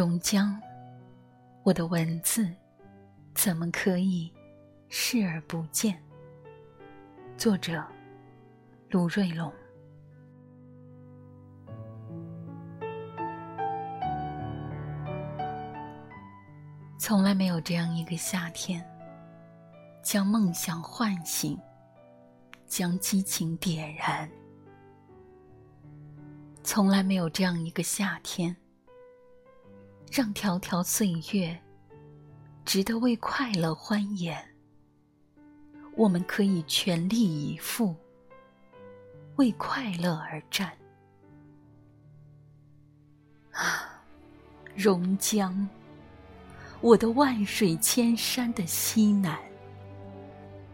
榕江，我的文字怎么可以视而不见？作者：卢瑞龙。从来没有这样一个夏天，将梦想唤醒，将激情点燃。从来没有这样一个夏天，让条条岁月值得为快乐欢颜。我们可以全力以赴，为快乐而战。啊，榕江，我的万水千山的西南，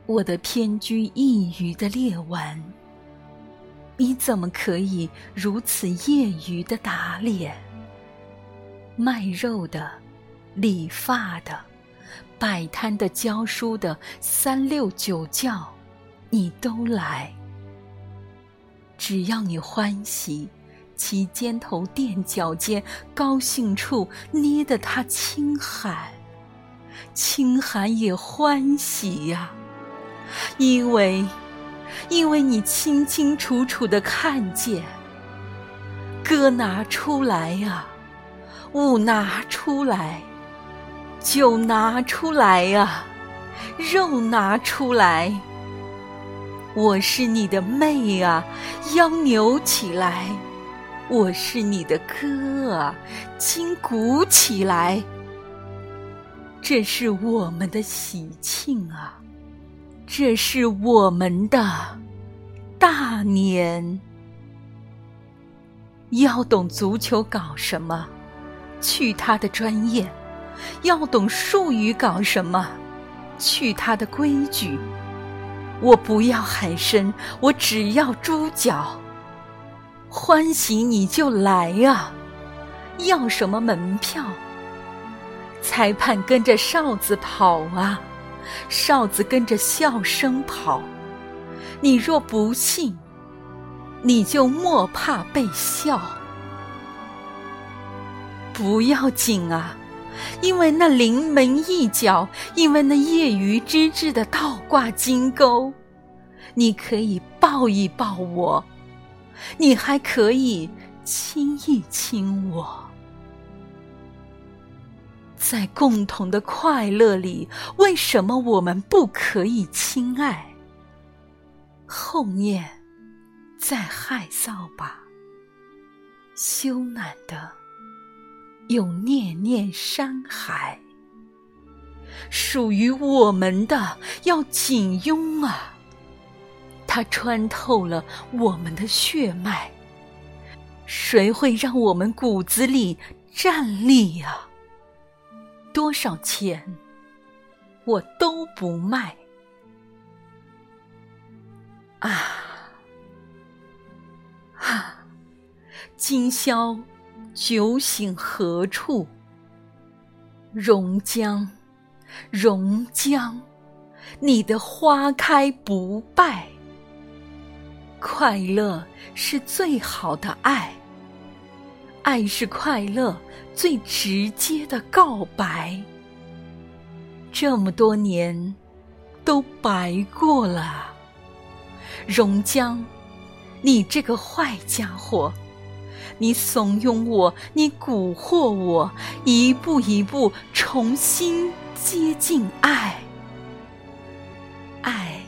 我的偏居一隅的列湾。你怎么可以如此业余的打脸？卖肉的、理发的、摆摊的、教书的，三六九教，你都来。只要你欢喜，其肩头垫脚尖，高兴处捏得他轻寒，轻寒也欢喜呀，因为。因为你清清楚楚的看见，歌拿出来呀，舞拿出来，酒拿出来呀，肉拿出来。我是你的妹啊，腰扭起来；我是你的哥啊，筋鼓起来。这是我们的喜庆啊！这是我们的大年。要懂足球搞什么？去他的专业；要懂术语搞什么？去他的规矩。我不要海参，我只要猪脚。欢喜你就来啊！要什么门票？裁判跟着哨子跑啊！哨子跟着笑声跑，你若不信，你就莫怕被笑。不要紧啊，因为那临门一脚，因为那业余之至的倒挂金钩，你可以抱一抱我，你还可以亲一亲我。在共同的快乐里，为什么我们不可以亲爱？后面再害臊吧。羞赧的有念念山海，属于我们的要紧拥啊！它穿透了我们的血脉，谁会让我们骨子里站立呀？多少钱，我都不卖。啊啊！今宵酒醒何处？榕江，榕江，你的花开不败。快乐是最好的爱。爱是快乐最直接的告白。这么多年，都白过了。榕江，你这个坏家伙，你怂恿我，你蛊惑我，一步一步重新接近爱。爱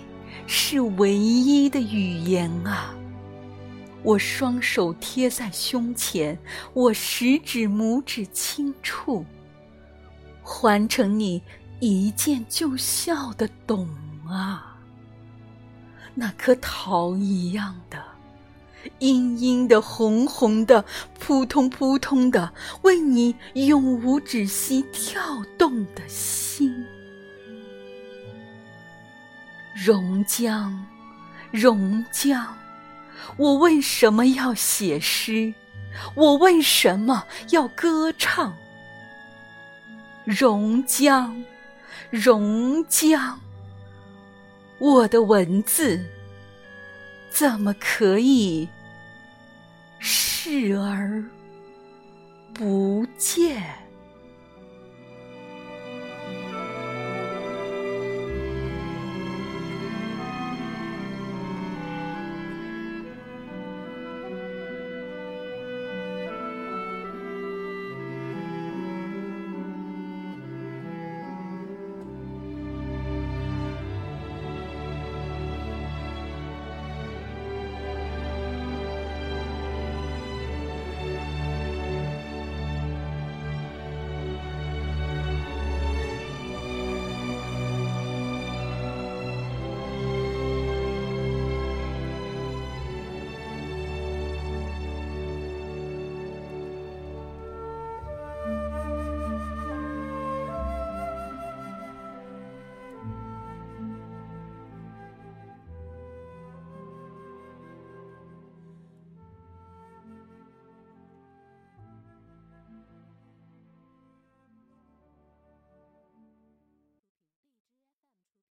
是唯一的语言啊。我双手贴在胸前，我食指、拇指轻触，还成你一见就笑的懂啊。那颗桃一样的，殷殷的、红红的、扑通扑通的，为你永无止息跳动的心。榕江，榕江。我为什么要写诗？我为什么要歌唱？榕江，榕江，我的文字怎么可以而不见？